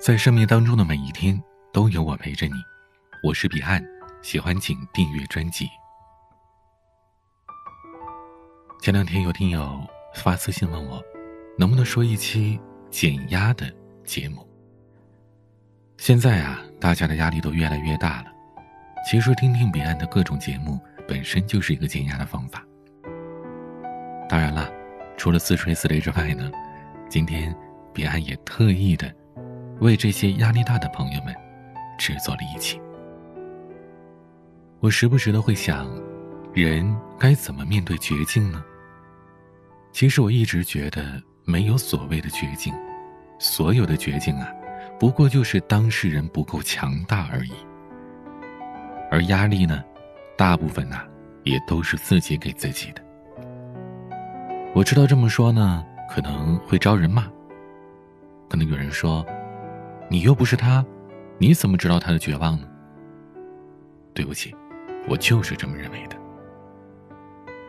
在生命当中的每一天，都有我陪着你。我是彼岸，喜欢请订阅专辑。前两天有听友发私信问我，能不能说一期减压的节目？现在啊，大家的压力都越来越大了。其实听听彼岸的各种节目，本身就是一个减压的方法。当然了，除了自吹自擂之外呢，今天彼岸也特意的为这些压力大的朋友们制作了一期。我时不时的会想，人该怎么面对绝境呢？其实我一直觉得没有所谓的绝境，所有的绝境啊，不过就是当事人不够强大而已。而压力呢，大部分呐，也都是自己给自己的。我知道这么说呢，可能会招人骂。可能有人说：“你又不是他，你怎么知道他的绝望呢？”对不起，我就是这么认为的。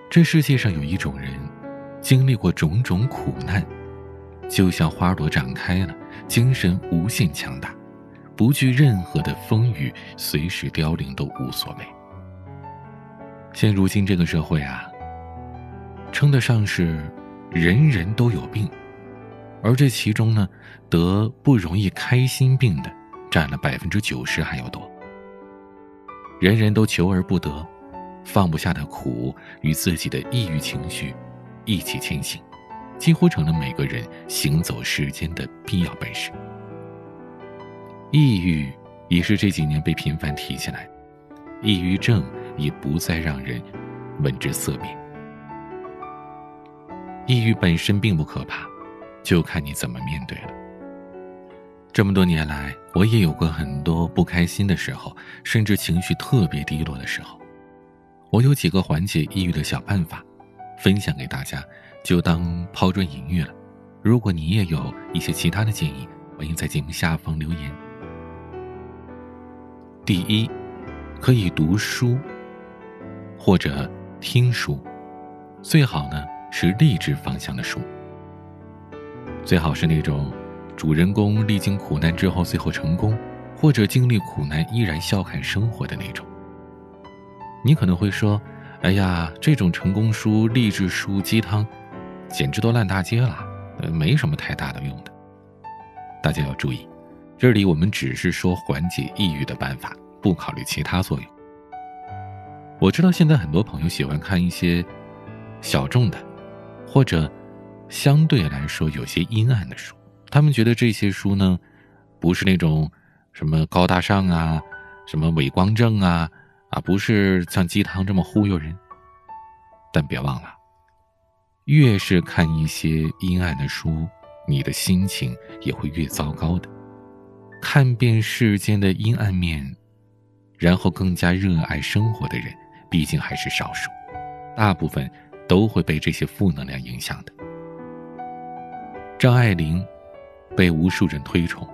这世界上有一种人，经历过种种苦难，就像花朵展开了，精神无限强大，不惧任何的风雨，随时凋零都无所谓。现如今这个社会啊。称得上是人人都有病，而这其中呢，得不容易开心病的占了百分之九十还要多。人人都求而不得，放不下的苦与自己的抑郁情绪一起前行，几乎成了每个人行走世间的必要本事。抑郁也是这几年被频繁提起来，抑郁症也不再让人闻之色变。抑郁本身并不可怕，就看你怎么面对了。这么多年来，我也有过很多不开心的时候，甚至情绪特别低落的时候。我有几个缓解抑郁的小办法，分享给大家，就当抛砖引玉了。如果你也有一些其他的建议，欢迎在节目下方留言。第一，可以读书或者听书，最好呢。是励志方向的书，最好是那种主人公历经苦难之后最后成功，或者经历苦难依然笑看生活的那种。你可能会说：“哎呀，这种成功书、励志书、鸡汤，简直都烂大街了，没什么太大的用的。”大家要注意，这里我们只是说缓解抑郁的办法，不考虑其他作用。我知道现在很多朋友喜欢看一些小众的。或者，相对来说有些阴暗的书，他们觉得这些书呢，不是那种什么高大上啊，什么伪光正啊，啊，不是像鸡汤这么忽悠人。但别忘了，越是看一些阴暗的书，你的心情也会越糟糕的。看遍世间的阴暗面，然后更加热爱生活的人，毕竟还是少数，大部分。都会被这些负能量影响的。张爱玲被无数人推崇，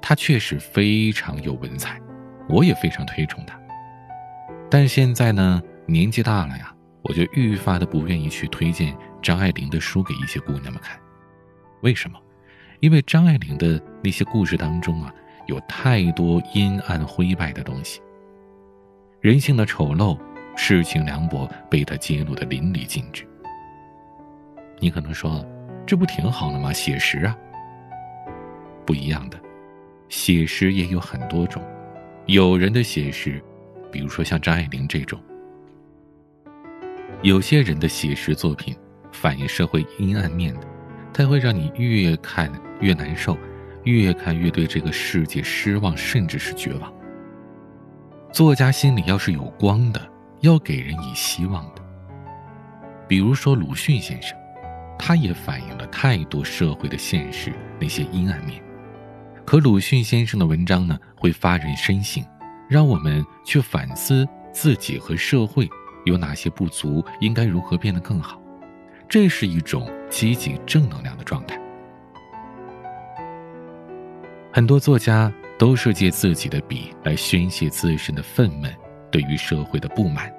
她确实非常有文采，我也非常推崇她。但现在呢，年纪大了呀，我就愈发的不愿意去推荐张爱玲的书给一些姑娘们看。为什么？因为张爱玲的那些故事当中啊，有太多阴暗灰败的东西，人性的丑陋。世情凉薄被他揭露的淋漓尽致。你可能说，这不挺好的吗？写实啊。不一样的，写实也有很多种。有人的写实，比如说像张爱玲这种；有些人的写实作品，反映社会阴暗面的，它会让你越看越难受，越看越对这个世界失望，甚至是绝望。作家心里要是有光的。要给人以希望的，比如说鲁迅先生，他也反映了太多社会的现实那些阴暗面。可鲁迅先生的文章呢，会发人深省，让我们去反思自己和社会有哪些不足，应该如何变得更好。这是一种积极正能量的状态。很多作家都是借自己的笔来宣泄自身的愤懑。对于社会的不满，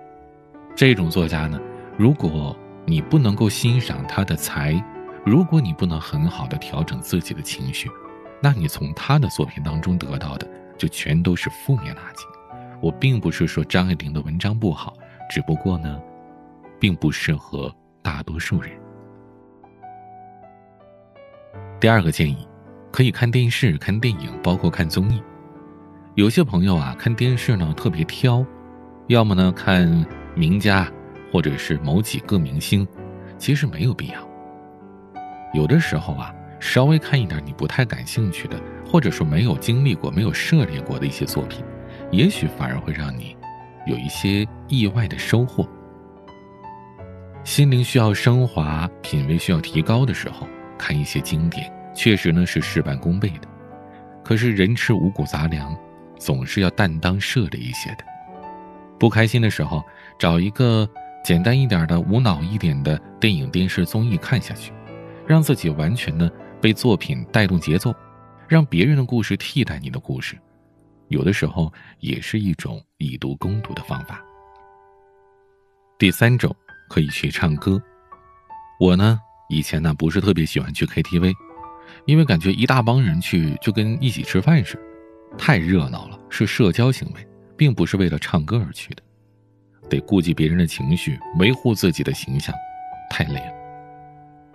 这种作家呢，如果你不能够欣赏他的才，如果你不能很好的调整自己的情绪，那你从他的作品当中得到的就全都是负面垃圾。我并不是说张爱玲的文章不好，只不过呢，并不适合大多数人。第二个建议，可以看电视、看电影，包括看综艺。有些朋友啊，看电视呢特别挑，要么呢看名家，或者是某几个明星，其实没有必要。有的时候啊，稍微看一点你不太感兴趣的，或者说没有经历过、没有涉猎过的一些作品，也许反而会让你有一些意外的收获。心灵需要升华、品味需要提高的时候。看一些经典，确实呢是事半功倍的。可是人吃五谷杂粮，总是要担当涉猎一些的。不开心的时候，找一个简单一点的、无脑一点的电影、电视、综艺看下去，让自己完全的被作品带动节奏，让别人的故事替代你的故事，有的时候也是一种以毒攻毒的方法。第三种，可以去唱歌。我呢？以前呢不是特别喜欢去 KTV，因为感觉一大帮人去就跟一起吃饭似的，太热闹了，是社交行为，并不是为了唱歌而去的，得顾及别人的情绪，维护自己的形象，太累了。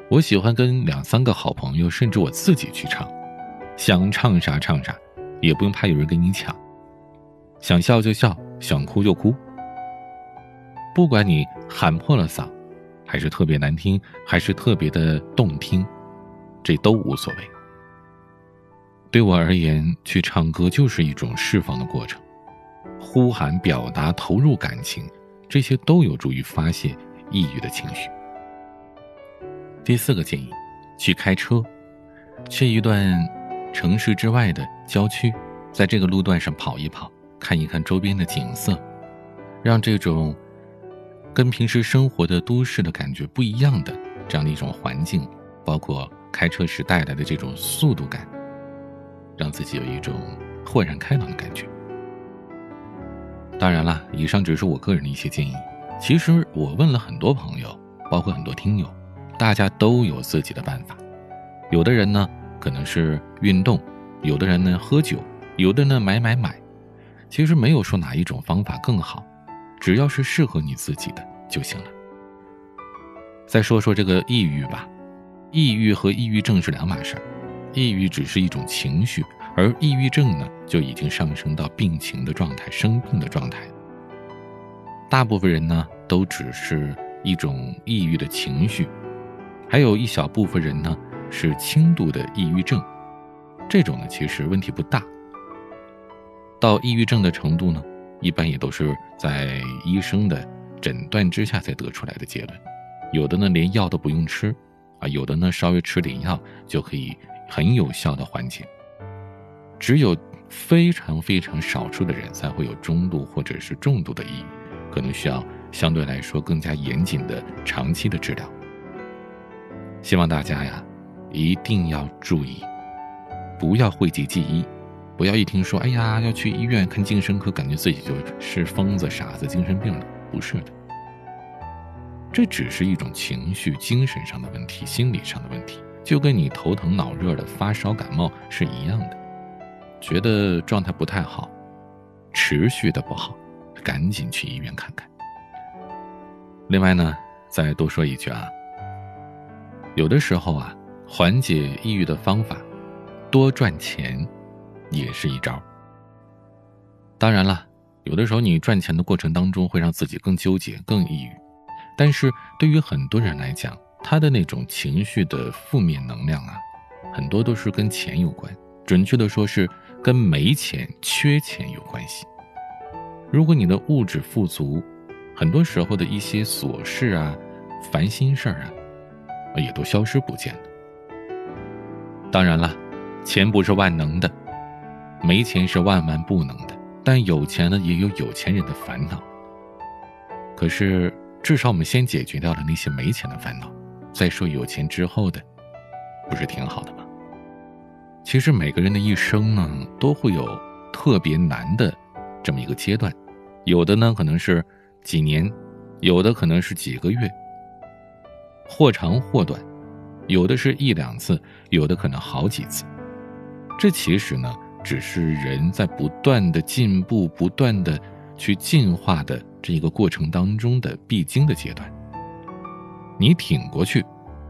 我喜欢跟两三个好朋友，甚至我自己去唱，想唱啥唱啥，也不用怕有人跟你抢，想笑就笑，想哭就哭，不管你喊破了嗓。还是特别难听，还是特别的动听，这都无所谓。对我而言，去唱歌就是一种释放的过程，呼喊、表达、投入感情，这些都有助于发泄抑郁的情绪。第四个建议，去开车，去一段城市之外的郊区，在这个路段上跑一跑，看一看周边的景色，让这种。跟平时生活的都市的感觉不一样的这样的一种环境，包括开车时带来的这种速度感，让自己有一种豁然开朗的感觉。当然了，以上只是我个人的一些建议。其实我问了很多朋友，包括很多听友，大家都有自己的办法。有的人呢可能是运动，有的人呢喝酒，有的呢买买买。其实没有说哪一种方法更好。只要是适合你自己的就行了。再说说这个抑郁吧，抑郁和抑郁症是两码事儿，抑郁只是一种情绪，而抑郁症呢就已经上升到病情的状态、生病的状态。大部分人呢都只是一种抑郁的情绪，还有一小部分人呢是轻度的抑郁症，这种呢其实问题不大。到抑郁症的程度呢？一般也都是在医生的诊断之下才得出来的结论，有的呢连药都不用吃，啊，有的呢稍微吃点药就可以很有效的缓解。只有非常非常少数的人才会有中度或者是重度的抑郁，可能需要相对来说更加严谨的长期的治疗。希望大家呀一定要注意，不要讳疾忌医。不要一听说，哎呀，要去医院看精神科，感觉自己就是疯子、傻子、精神病了。不是的，这只是一种情绪、精神上的问题、心理上的问题，就跟你头疼脑热的、发烧感冒是一样的。觉得状态不太好，持续的不好，赶紧去医院看看。另外呢，再多说一句啊，有的时候啊，缓解抑郁的方法，多赚钱。也是一招。当然了，有的时候你赚钱的过程当中会让自己更纠结、更抑郁，但是对于很多人来讲，他的那种情绪的负面能量啊，很多都是跟钱有关，准确的说是跟没钱、缺钱有关系。如果你的物质富足，很多时候的一些琐事啊、烦心事儿啊，也都消失不见了。当然了，钱不是万能的。没钱是万万不能的，但有钱呢，也有有钱人的烦恼。可是，至少我们先解决掉了那些没钱的烦恼，再说有钱之后的，不是挺好的吗？其实每个人的一生呢，都会有特别难的这么一个阶段，有的呢可能是几年，有的可能是几个月，或长或短，有的是一两次，有的可能好几次。这其实呢，只是人在不断的进步、不断的去进化的这一个过程当中的必经的阶段。你挺过去，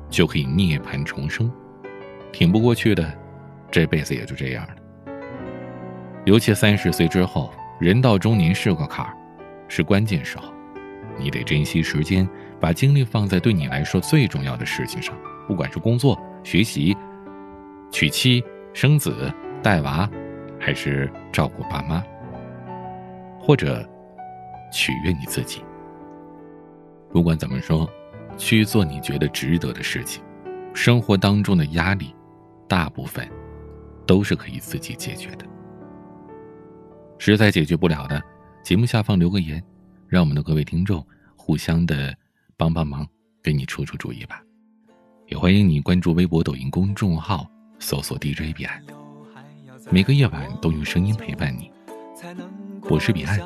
就可以涅槃重生；挺不过去的，这辈子也就这样了。尤其三十岁之后，人到中年是个坎儿，是关键时候，你得珍惜时间，把精力放在对你来说最重要的事情上，不管是工作、学习、娶妻。生子、带娃，还是照顾爸妈，或者取悦你自己。不管怎么说，去做你觉得值得的事情。生活当中的压力，大部分都是可以自己解决的。实在解决不了的，节目下方留个言，让我们的各位听众互相的帮帮忙，给你出出主意吧。也欢迎你关注微博、抖音公众号。搜索 DJ 彼岸，每个夜晚都用声音陪伴你。我是彼岸，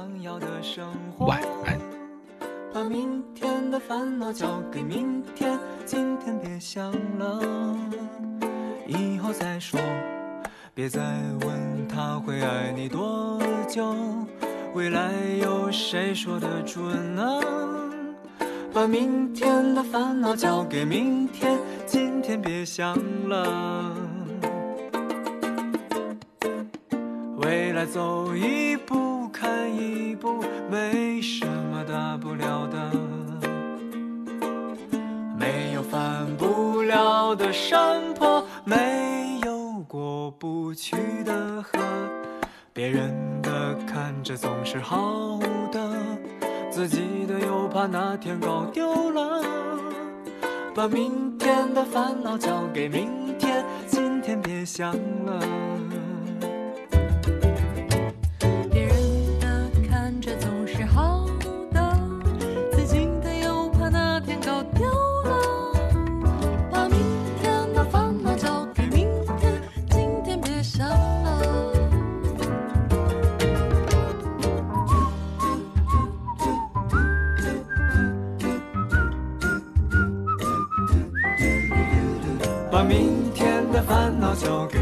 晚安。把明天的烦恼交给明天，今天别想了，以后再说。别再问他会爱你多久，未来有谁说得准呢？把明天的烦恼交给明天，今天别想了。未来走一步看一步，没什么大不了的。没有翻不了的山坡，没不去的河。别人的看着总是好的，自己的又怕哪天搞丢了。把明天的烦恼交给明天，今天别想了。烦恼交给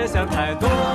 别想太多。